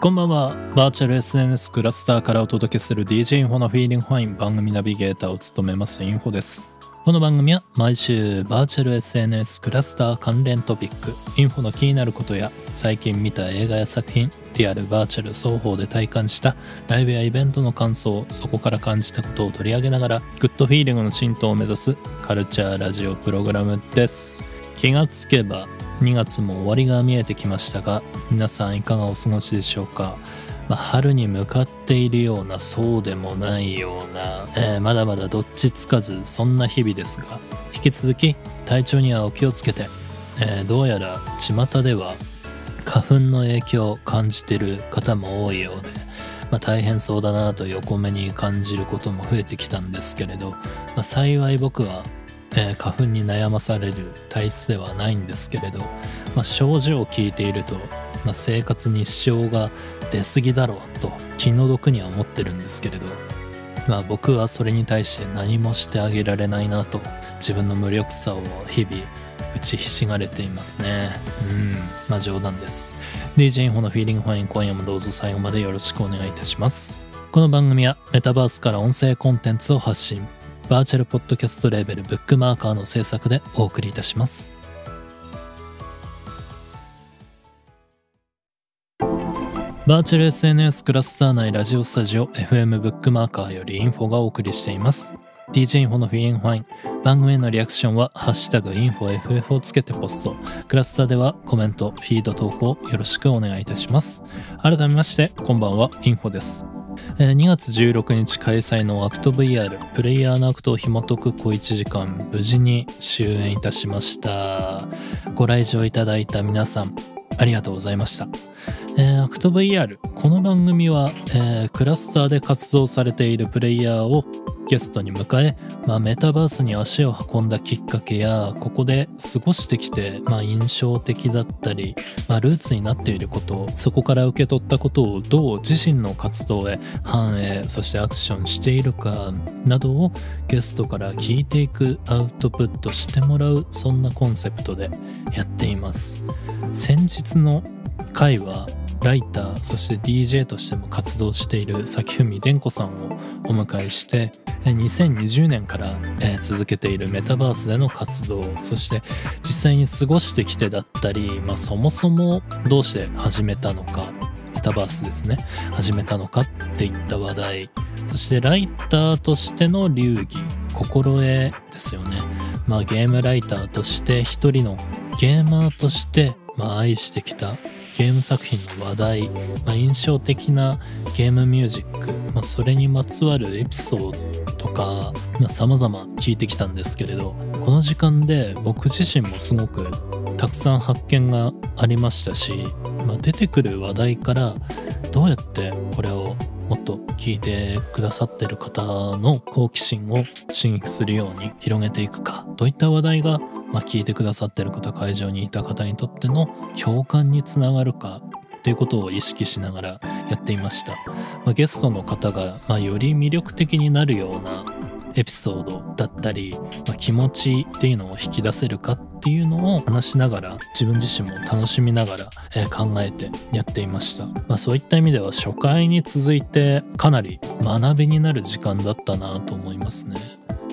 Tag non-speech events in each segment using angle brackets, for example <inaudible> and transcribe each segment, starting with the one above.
こんばんは。バーチャル SNS cluster からお届けする DJ インフォの Feelin' Fine 番組ナビゲーターを務めますインフォです。この番組は毎週バーチャル SNS クラスター関連トピック、インフォの気になることや最近見た映画や作品、リアル、バーチャル双方で体感したライブやイベントの感想、そこから感じたことを取り上げながらグッドフィーリングの浸透を目指すカルチャーラジオプログラムです。気がつけば2月も終わりが見えてきましたが皆さんいかがお過ごしでしょうか、まあ、春に向かっているようなそうでもないような、えーまだまだどっちつかずそんな日々ですが引き続き体調にはお気をつけて、えーどうやら巷では花粉の影響を感じてる方も多いようで、まあ、大変そうだなと横目に感じることも増えてきたんですけれど、まあ、幸い僕はえー花粉に悩まされる体質ではないんですけれど、まあ、症状を聞いていると、まあ、生活に支障が出過ぎだろうと気の毒には思ってるんですけれど、まあ、僕はそれに対して何もしてあげられないなと自分の無力さを日々打ちひしがれていますね。うん。まあ冗談です。DJ インフォのフィーリングファイン今夜もどうぞ最後までよろしくお願いいたします。この番組はメタバースから音声コンテンツを発信。バーチャルポッドキャストレーベルブックマーカーの制作でお送りいたします。バーチャル SNS クラスター内ラジオスタジオ FM ブックマーカーよりインフォがお送りしています。DJ インフォの Feelin' Fine。番組へのリアクションは、ハッシュタグインフォ FF をつけてポスト。クラスターではコメント、フィード投稿よろしくお願いいたします。改めまして、こんばんは、インフォです。2月16日開催のアクト VR プレイヤーのアクトを紐解く小1時間無事に終演いたしました。ご来場いただいた皆さんありがとうございました、えー ACT VR この番組は、えークラスターで活動されているプレイヤーをゲストに迎え、まあ、メタバースに足を運んだきっかけやここで過ごしてきて、まあ、印象的だったり、まあ、ルーツになっていることそこから受け取ったことをどう自身の活動へ反映そしてアクションしているかなどをゲストから聞いていくアウトプットしてもらうそんなコンセプトでやっています。先日の回はライターそして DJ としても活動している崎文伝子さんをお迎えして2020年から、続けているメタバースでの活動そして実際に過ごしてきてだったり、まあ、そもそもどうして始めたのかメタバースですね始めたのかっていった話題そしてライターとしての流儀心得ですよね。まあゲームライターとして一人のゲーマーとして、まあ、愛してきたゲーム作品の話題、まあ、印象的なゲームミュージック、まあ、それにまつわるエピソードとか、まあ、様々聞いてきたんですけれどこの時間で僕自身もすごくたくさん発見がありましたし、まあ、出てくる話題からどうやってこれをもっと聞いてくださってる方の好奇心を刺激するように広げていくかといった話題が、まあ、聞いてくださってる方会場にいた方にとっての共感につながるかということを意識しながらやっていました、まあ、ゲストの方が、まあ、より魅力的になるようなエピソードだったり、まあ、気持ちっていうのを引き出せるかっていうのを話しながら自分自身も楽しみながら、えー考えてやっていました、まあ、そういった意味では初回に続いてかなり学びになる時間だったなと思いますね。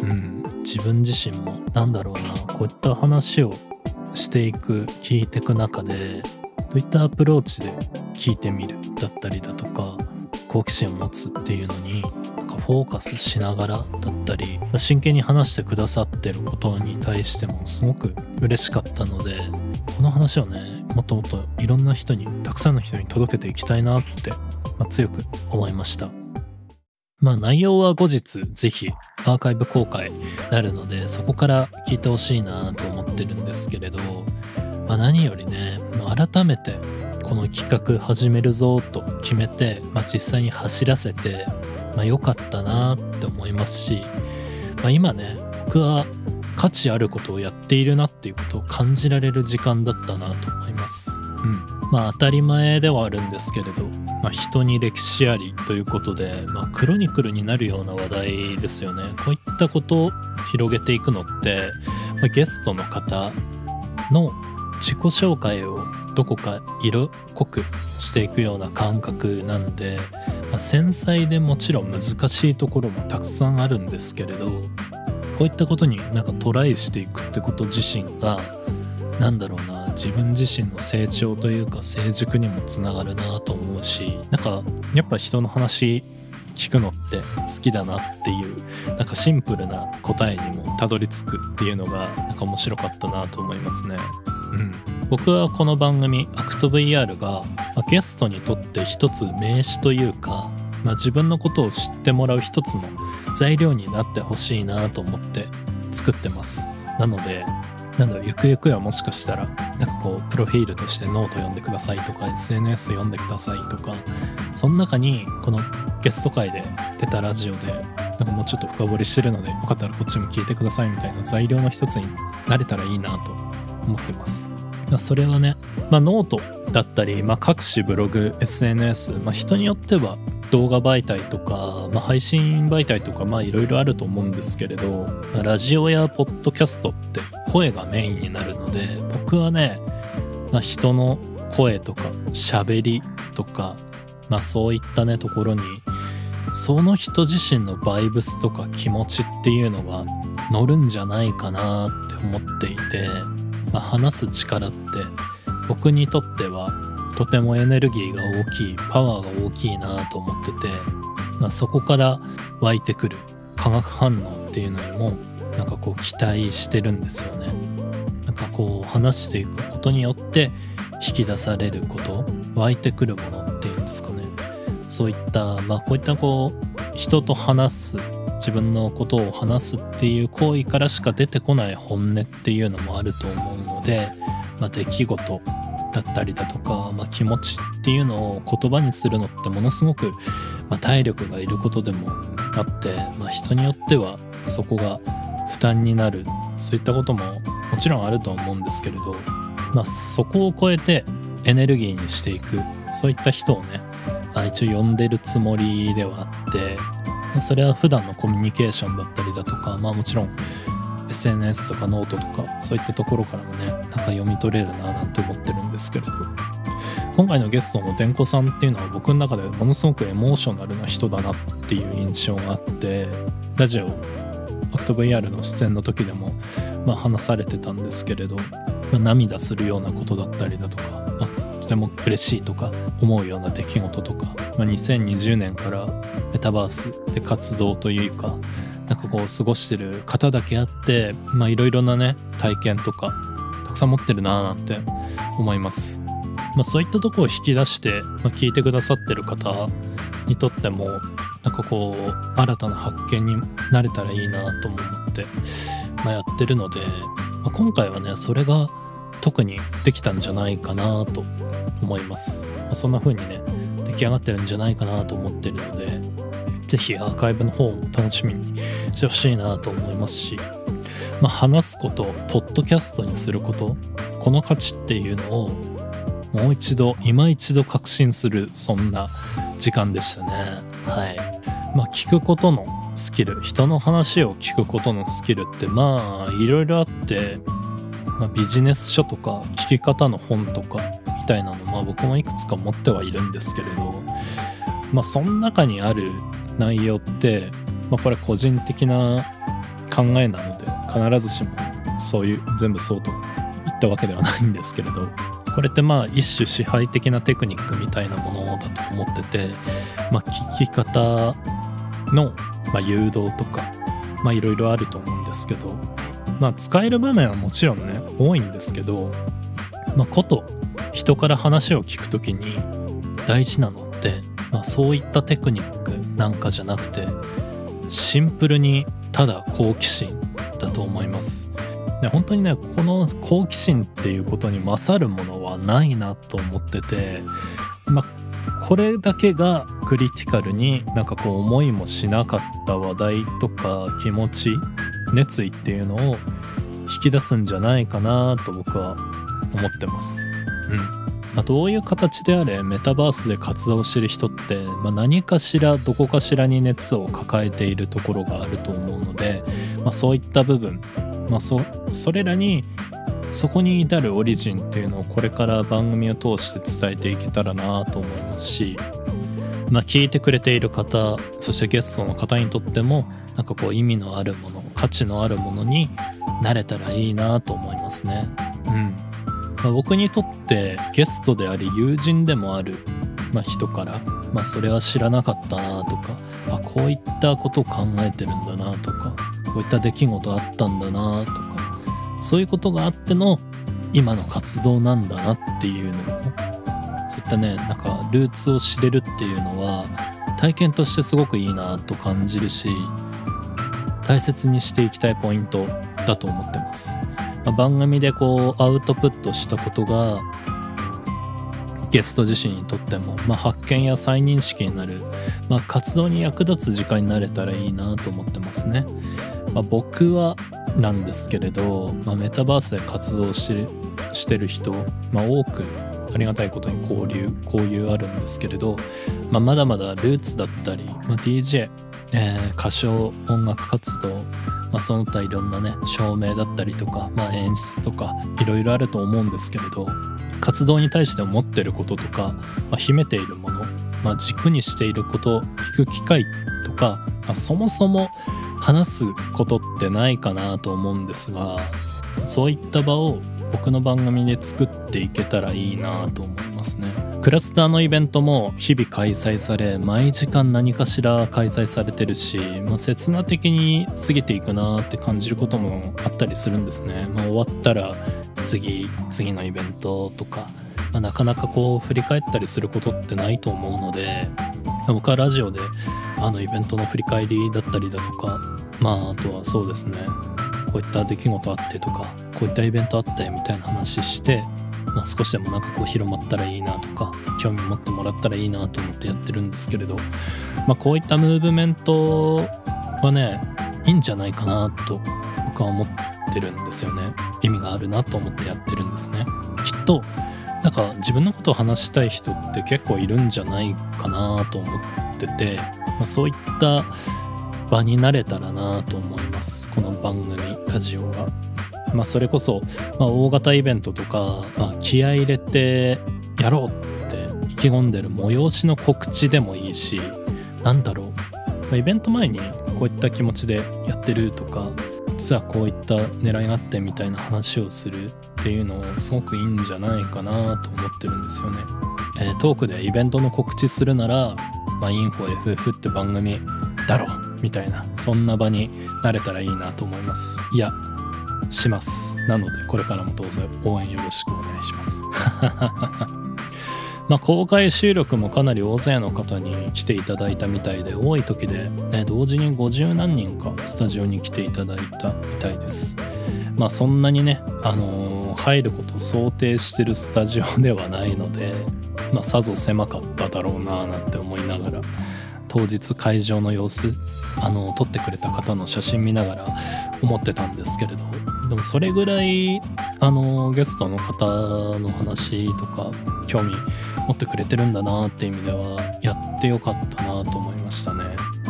うん。自分自身もなんだろうなこういった話をしていく聞いていく中でどういったアプローチで聞いてみるだったりだとか好奇心を持つっていうのになんかフォーカスしながらだったり真剣に話してくださってることに対してもすごく嬉しかったのでこの話をねもっともっといろんな人にたくさんの人に届けていきたいなって、まあ強く思いました。まあ内容は後日ぜひアーカイブ公開になるのでそこから聞いてほしいなと思ってるんですけれど、まあ、何よりねまあ改めてこの企画始めるぞと決めて、まあ、実際に走らせて、まあ、良かったなって思いますし、まあ、今ね僕は価値あることをやっているなっていうことを感じられる時間だったなと思います。うん、まあ当たり前ではあるんですけれど、まあ、人に歴史ありということで、まあ、クロニクルになるような話題ですよね。こういったことを広げていくのって、まあ、ゲストの方の自己紹介をどこか色濃くしていくような感覚なんで、まあ、繊細でもちろん難しいところもたくさんあるんですけれどこういったことになんかトライしていくってこと自身が何だろうな自分自身の成長というか成熟にもつながるなと思うしなんかやっぱ人の話聞くのって好きだなっていうなんかシンプルな答えにもたどり着くっていうのがなんか面白かったなと思いますね。うん、僕はこの番組アクト VR が、まあ、ゲストにとって一つ名刺というか、まあ、自分のことを知ってもらう一つの材料になってほしいなと思って作ってます。なのでなんだろゆくゆくはもしかしたらなんかこうプロフィールとしてノート読んでくださいとか SNS 読んでくださいとかその中にこのゲスト回で出たラジオでなんかもうちょっと深掘りしてるのでよかったらこっちも聞いてくださいみたいな材料の一つになれたらいいなと思ってます。それはね、まあ、ノートだったり、まあ、各種ブログ SNS、まあ、人によっては動画媒体とか、まあ、配信媒体とかまあいろいろあると思うんですけれどラジオやポッドキャストって声がメインになるので僕はね、まあ、人の声とか喋りとか、まあ、そういったねところにその人自身のバイブスとか気持ちっていうのが乗るんじゃないかなって思っていて、まあ、話す力って僕にとってはとてもエネルギーが大きいパワーが大きいなと思ってて、まあ、そこから湧いてくる化学反応っていうのにもなんかこう期待してるんですよね。なんかこう話していくことによって引き出されること湧いてくるものっていうんですかねそういったまあこういったこう人と話す自分のことを話すっていう行為からしか出てこない本音っていうのもあると思うので、まあ、出来事だったりだとか、まあ、気持ちっていうのを言葉にするのってものすごく、まあ、体力がいることでもあって、まあ、人によってはそこが負担になるそういったことももちろんあると思うんですけれど、まあ、そこを超えてエネルギーにしていくそういった人をね、まあ、一応読んでるつもりではあってそれは普段のコミュニケーションだったりだとかまあもちろん SNS とかノートとかそういったところからもねなんか読み取れるななんて思ってるんですけれど。今回のゲストのでんこさんっていうのは僕の中でものすごくエモーショナルな人だなっていう印象があってラジオアクト VR の出演の時でも、まあ、話されてたんですけれど、まあ、涙するようなことだったりだとか、まあ、とても嬉しいとか思うような出来事とか、まあ、2020年からメタバースで活動というかなんかこう過ごしてる方だけあってまあいろいろなね体験とかたくさん持ってるなーなんて思います。まあ、そういったとこを引き出して、まあ、聞いてくださってる方にとってもなんかこう新たな発見になれたらいいなとも思って、まあ、やってるので、まあ、今回はねそれが特にできたんじゃないかなと思います、まあ、そんな風にね出来上がってるんじゃないかなと思ってるので是非アーカイブの方も楽しみにしてほしいなと思いますし、まあ、話すことポッドキャストにすることこの価値っていうのをもう一度今一度確信するそんな時間でしたね。はい。まあ聞くことのスキル人の話を聞くことのスキルってまあいろいろあって、まあ、ビジネス書とか聞き方の本とかみたいなのまあ僕もいくつか持ってはいるんですけれどまあその中にある内容って、まあ、これ個人的な考えなので必ずしもそういう全部そうと言ったわけではないんですけれどこれってまあ一種支配的なテクニックみたいなものだと思ってて、まあ、聞き方の、ま誘導とかいろいろあると思うんですけどまあ使える場面はもちろんね多いんですけどまあこと人から話を聞くときに大事なのっ、まあ、そういったテクニックなんかじゃなくてシンプルにただ好奇心だと思いますで本当にねこの好奇心っていうことに勝るものはないなと思っててまあこれだけがクリティカルになんかこう思いもしなかった話題とか気持ち熱意っていうのを引き出すんじゃないかなと僕は思ってます。うんまあ、どういう形であれメタバースで活動してる人って、まあ、何かしらどこかしらに熱を抱えているところがあると思うので、まあ、そういった部分、まあそ、それらにそこに至るオリジンっていうのをこれから番組を通して伝えていけたらなと思いますしまあ聞いてくれている方そしてゲストの方にとってもなんかこう意味のあるもの価値のあるものになれたらいいなと思いますね。うん。まあ僕にとってゲストであり友人でもある、まあ、人からまあそれは知らなかったなとかあこういったことを考えてるんだなとかこういった出来事あったんだなとかそういうことがあっての今の活動なんだなっていうのをそういったねなんかルーツを知れるっていうのは体験としてすごくいいなと感じるし大切にしていきたいポイントだと思ってます、まあ番組でこうアウトプットしたことがゲスト自身にとっても、まあ、発見や再認識になる、まあ、活動に役立つ時間になれたらいいなと思ってますね。まあ、僕はなんですけれど、まあ、メタバースで活動してるしてる人、まあ、多くありがたいことに交流交流あるんですけれど、まあ、まだまだルーツだったり、まあ、DJ、えー歌唱音楽活動、まあ、その他いろんなね照明だったりとか、まあ、演出とかいろいろあると思うんですけれど活動に対して思ってることとか、まあ、秘めているもの、まあ、軸にしていること聞く機会とか、まあ、そもそも話すことってないかなと思うんですがそういった場を僕の番組で作っていけたらいいなと思いますね。クラスターのイベントも日々開催され毎時間何かしら開催されてるし、まあ、刹那的に過ぎていくなって感じることもあったりするんですね、まあ、終わったら次次のイベントとか、まあ、なかなかこう振り返ったりすることってないと思うので僕はラジオであのイベントの振り返りだったりだとかまああとはそうですね。こういった出来事あってとかこういったイベントあってみたいな話して、まあ、少しでもなんかこう広まったらいいなとか興味持ってもらったらいいなと思ってやってるんですけれど、まあ、こういったムーブメントはねいいんじゃないかなと僕は思ってるんですよね。意味があるなと思ってやってるんですね。きっとなんか自分のことを話したい人って結構いるんじゃないかなと思ってて、まあ、そういった場になれたらなと思いますこの番組ラジオが。まあ、それこそ、まあ、大型イベントとか、まあ、気合入れてやろうって意気込んでる催しの告知でもいいしなんだろう、ま、イベント前にこういった気持ちでやってるとか実はこういった狙いがあってみたいな話をするっていうのすごくいいんじゃないかなと思ってるんですよね。えートークでイベントの告知するなら、まあ、インフォ FF って番組だろうみたいなそんな場になれたらいいなと思います。いやします。なのでこれからもどうぞ応援よろしくお願いします。<laughs> まあ公開収録もかなり大勢の方に来ていただいたみたいで多い時で、ね、同時に50何人かスタジオに来ていただいたみたいです。まあそんなにね、あのー入ることを想定してるスタジオではないので、まあ、さぞ狭かっただろうななんて思いながら当日会場の様子あの撮ってくれた方の写真見ながら思ってたんですけれどでもそれぐらいあのゲストの方の話とか興味持ってくれてるんだなって意味ではやってよかったなと思いましたね。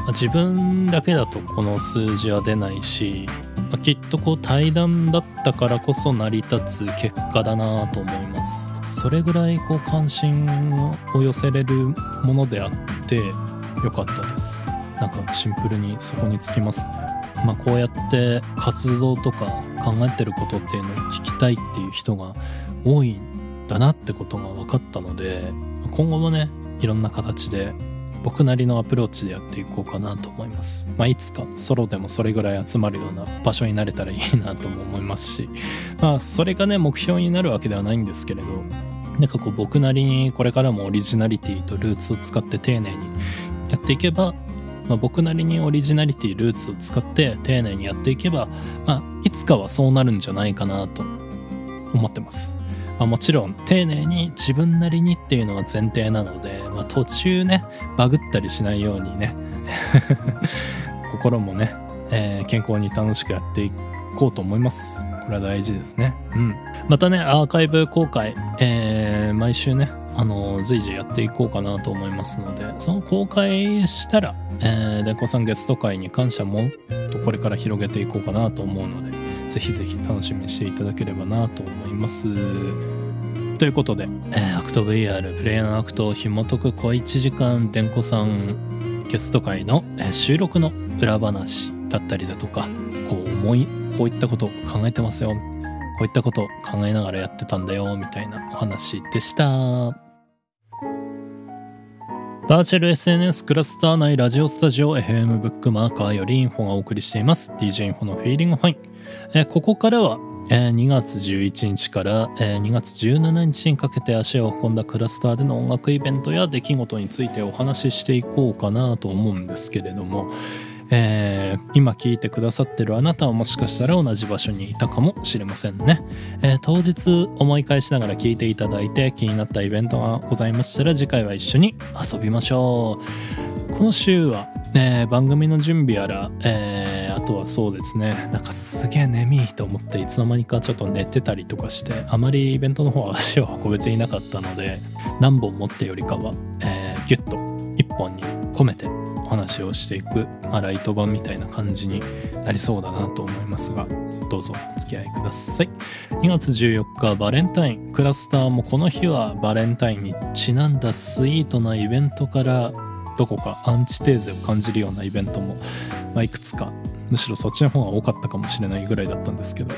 自分だけだとこの数字は出ないしまきっとこう対談だったからこそ成り立つ結果だなと思いますそれぐらいこう関心を寄せれるものであってよかったです。なんかシンプルにそこにつきますね。まあこうやって活動とか考えてることっていうのを聞きたいっていう人が多いんだなってことが分かったので今後もねいろんな形で僕なりのアプローチでやっていこうかなと思います。まあ、いつかソロでもそれぐらい集まるような場所になれたらいいなとも思いますし、まあ、それがね、目標になるわけではないんですけれど、なんかこう僕なりにこれからもオリジナリティとルーツを使って丁寧にやっていけば、まあ、僕なりにオリジナリティ、ルーツを使って丁寧にやっていけば、まあ、いつかはそうなるんじゃないかなと思ってます。まあ、もちろん丁寧に自分なりにっていうのが前提なので、まあ、途中ねバグったりしないようにね <laughs> 心もね、えー健康に楽しくやっていこうと思います。これは大事ですね。うん。またねアーカイブ公開、えー毎週ねあの随時やっていこうかなと思いますのでその公開したら、えー、でんこさんゲスト回に感謝もっとこれから広げていこうかなと思うのでぜひぜひ楽しみにしていただければなと思います。ということで、えー、アクト VR プレイヤーのアクトを紐解く小1時間でんこさんゲスト回の、えー、収録の裏話だったりだとかこう思いこういったこと考えてますよ。こういったことを考えながらやってたんだよみたいなお話でした。バーチャル SNS クラスター内ラジオスタジオ FM ブックマーカーよりインフォがお送りしています。DJ インフォのフィーリングファイン、えー、ここからはえー、2月11日から、えー、2月17日にかけて足を運んだクラスターでの音楽イベントや出来事についてお話ししていこうかなと思うんですけれども、えー、今聞いてくださってるあなたはもしかしたら同じ場所にいたかもしれませんね、えー、当日思い返しながら聞いていただいて気になったイベントがございましたら次回は一緒に遊びましょう。この週は、ね、番組の準備やら、えー、あとはそうですね。なんかすげえ眠いと思っていつの間にかちょっと寝てたりとかしてあまりイベントの方は足を運べていなかったので何本持ってよりかは、えー、ギュッと1本に込めてお話をしていく、まあ、ライト版みたいな感じになりそうだなと思いますがどうぞお付き合いください。2月14日バレンタイン。クラスターもこの日はバレンタインにちなんだスイートなイベントからどこかアンチテーゼを感じるようなイベントも、まあ、いくつかむしろそっちの方が多かったかもしれないぐらいだったんですけど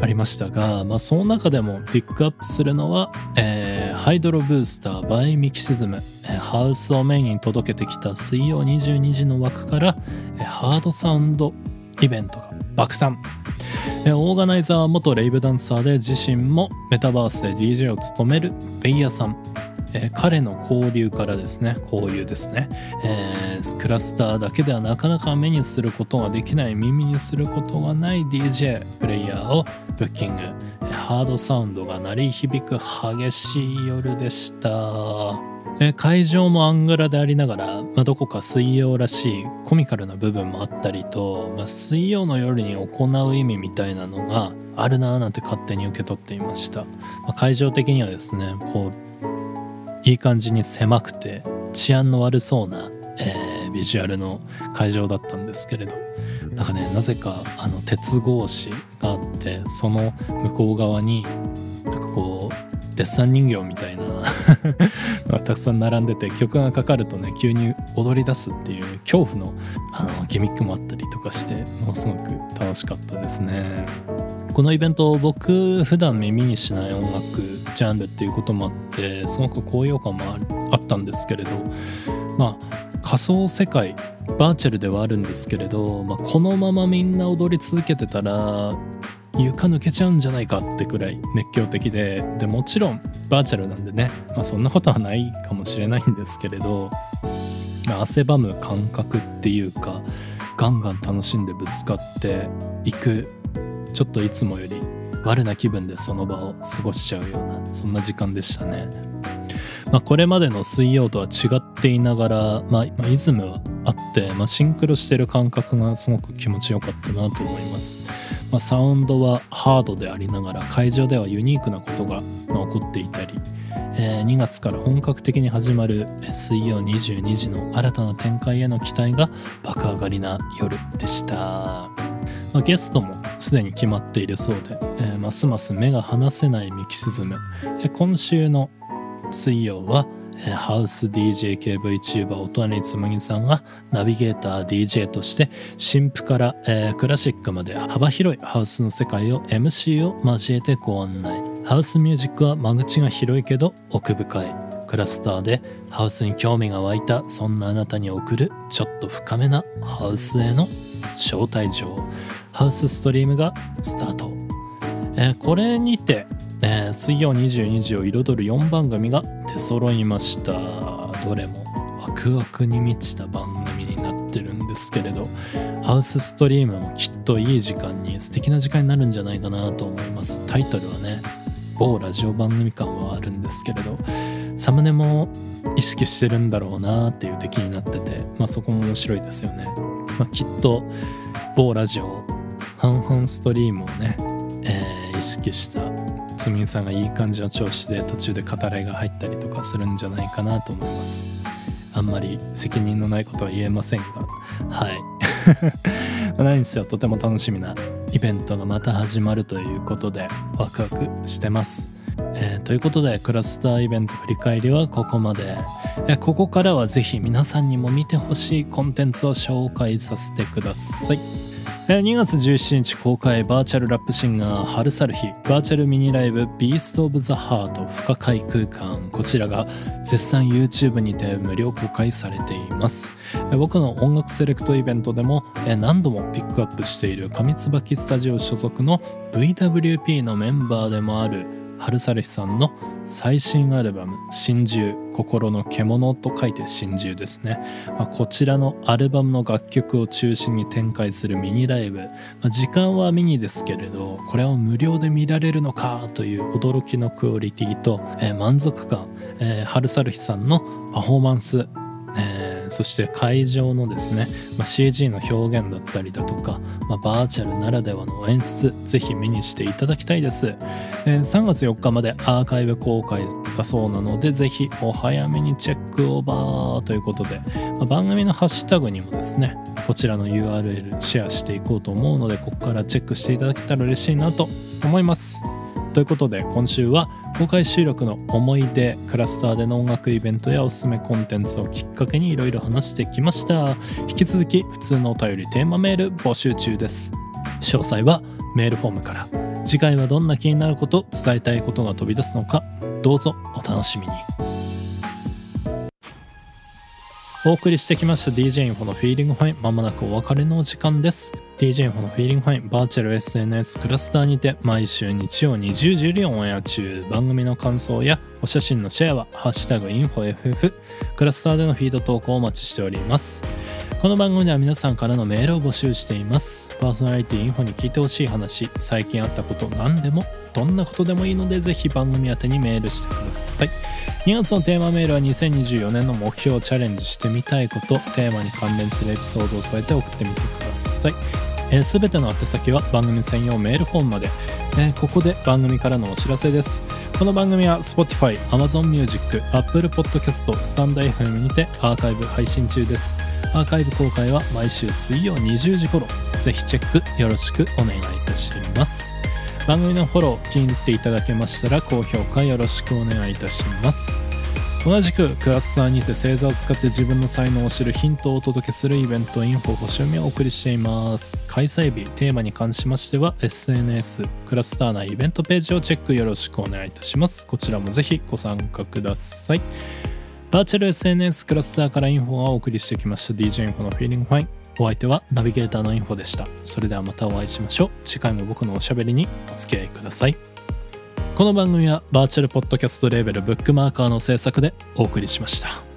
ありましたが、まあ、その中でもピックアップするのは、えー、ハイドロブースターバイミキシズム、ハウスをメインに届けてきた水曜22時の枠から、ハードサウンドイベントが爆誕。オーガナイザーは元レイブダンサーで自身もメタバースで DJ を務めるベイヤさん。えー、彼の交流からですね交流ですね、えー、クラスターだけではなかなか目にすることができない耳にすることがない DJ プレイヤーをブッキング、え、ハードサウンドが鳴り響く激しい夜でした。え会場もアングラでありながら、まあ、どこか水曜らしいコミカルな部分もあったりと、まあ、水曜の夜に行う意味みたいなのがあるなぁなんて勝手に受け取っていました、まあ、会場的にはですねこういい感じに狭くて治安の悪そうな、えー、ビジュアルの会場だったんですけれどなんかねなぜかあの鉄格子があってその向こう側になんかこうデッサン人形みたいな <laughs> のがたくさん並んでて曲がかかるとね急に踊り出すっていう恐怖のあのギミックもあったりとかしてものすごく楽しかったですね。このイベント僕普段耳にしない音楽ジャンルっていうこともあってすごく高揚感もあったんですけれどまあ仮想世界バーチャルではあるんですけれど、まあ、このままみんな踊り続けてたら床抜けちゃうんじゃないかってくらい熱狂的ででもちろんバーチャルなんでね、まあ、そんなことはないかもしれないんですけれど、まあ、汗ばむ感覚っていうかガンガン楽しんでぶつかっていくちょっといつもより悪な気分でその場を過ごしちゃうようなそんな時間でしたね。まあ、これまでの水曜とは違っていながら、まあ、まあ、イズムはあって、まあ、シンクロしてる感覚がすごく気持ちよかったなと思います。まあ、サウンドはハードでありながら会場ではユニークなことが起こっていたり、えー、2月から本格的に始まる水曜22時の新たな展開への期待が爆上がりな夜でした。まあ、ゲストもすでに決まっているそうで、えー、ますます目が離せないミキシズム、えー、今週の水曜は、えー、ハウス DJ 系 VTuber お隣つむぎさんがナビゲーター DJ として新譜から、えー、クラシックまで幅広いハウスの世界を MC を交えてご案内。ハウスミュージックは間口が広いけど奥深い。クラスターでハウスに興味が湧いたそんなあなたに送るちょっと深めなハウスへの招待状ハウスストリームがスタート、えー、これにて、えー、水曜22時を彩る4番組が出揃いました。どれもワクワクに満ちた番組になってるんですけれどハウスストリームもきっといい時間に素敵な時間になるんじゃないかなと思います。タイトルはね某ラジオ番組感はあるんですけれどサムネも意識してるんだろうなっていう敵になってて、まあ、そこも面白いですよね、まあ、きっと某ラジオ半々ストリームをね、えー、意識したつみんさんがいい感じの調子で途中で語らいが入ったりとかするんじゃないかなと思います。あんまり責任のないことは言えませんが。はい。<laughs> 何せよ。とても楽しみなイベントがまた始まるということでワクワクしてます。えー、ということでクラスターイベント振り返りはここまで、えー、ここからはぜひ皆さんにも見てほしいコンテンツを紹介させてください。2月17日公開バーチャルラップシンガー春猿火バーチャルミニライブ Beast of the Heart 不可解空間。こちらが絶賛 YouTube にて無料公開されています。僕の音楽セレクトイベントでも何度もピックアップしている神椿スタジオ所属の VWP のメンバーでもある春猿火さんの最新アルバム「心獣」心の獣と書いて心獣ですね、まあ、こちらのアルバムの楽曲を中心に展開するミニライブ、まあ、時間はミニですけれどこれを無料で見られるのかという驚きのクオリティと、えー、満足感、えー、春サルヒさんのパフォーマンスえー、そして会場のですね、まあ、CG の表現だったりだとか、まあ、バーチャルならではの演出ぜひ目にしていただきたいです、えー、3月4日までアーカイブ公開だそうなのでぜひお早めにチェックオーバーということで、まあ、番組のハッシュタグにもですねこちらの URL シェアしていこうと思うのでここからチェックしていただけたら嬉しいなと思います。ということで今週は公開収録の思い出クラスターでの音楽イベントやおすすめコンテンツをきっかけにいろいろ話してきました。引き続き普通のお便りテーマメール募集中です。詳細はメールフォームから。次回はどんな気になること伝えたいことが飛び出すのかどうぞお楽しみに。お送りしてきました DJ インフォのフィーリングファインまもなくお別れのお時間です。DJ インフォのフィーリングファインバーチャル SNS クラスターにて毎週日曜20時よりオンエア中番組の感想やお写真のシェアはハッシュタグインフォ FF クラスターでのフィード投稿をお待ちしております。この番組では皆さんからのメールを募集しています。パーソナリティインフォに聞いてほしい話。最近あったこと何でもどんなことでもいいのでぜひ番組宛にメールしてください。2月のテーマメールは2024年の目標をチャレンジしてみたいこと。テーマに関連するエピソードを添えて送ってみてください。すべ、ての宛先は番組専用メールフォームまで、えー、ここで番組からのお知らせです。この番組は Spotify、Amazon Music、Apple Podcast、スタンド FM にてアーカイブ配信中です。アーカイブ公開は毎週水曜20時頃。ぜひチェックよろしくお願いいたします。番組のフォロー気に入っていただけましたら高評価よろしくお願いいたします。同じくクラスターにて星座を使って自分の才能を知るヒントをお届けするイベントインフォ星読みをお送りしています。開催日テーマに関しましては SNS クラスター内イベントページをチェックよろしくお願いいたします。こちらもぜひご参加ください。バーチャル SNS クラスターからインフォをお送りしてきました。DJ インフォのフィーリングファイン。お相手はナビゲーターのインフォでした。それではまたお会いしましょう。次回も僕のおしゃべりにお付き合いください。この番組はバーチャルポッドキャストレーベルブックマーカーの制作でお送りしました。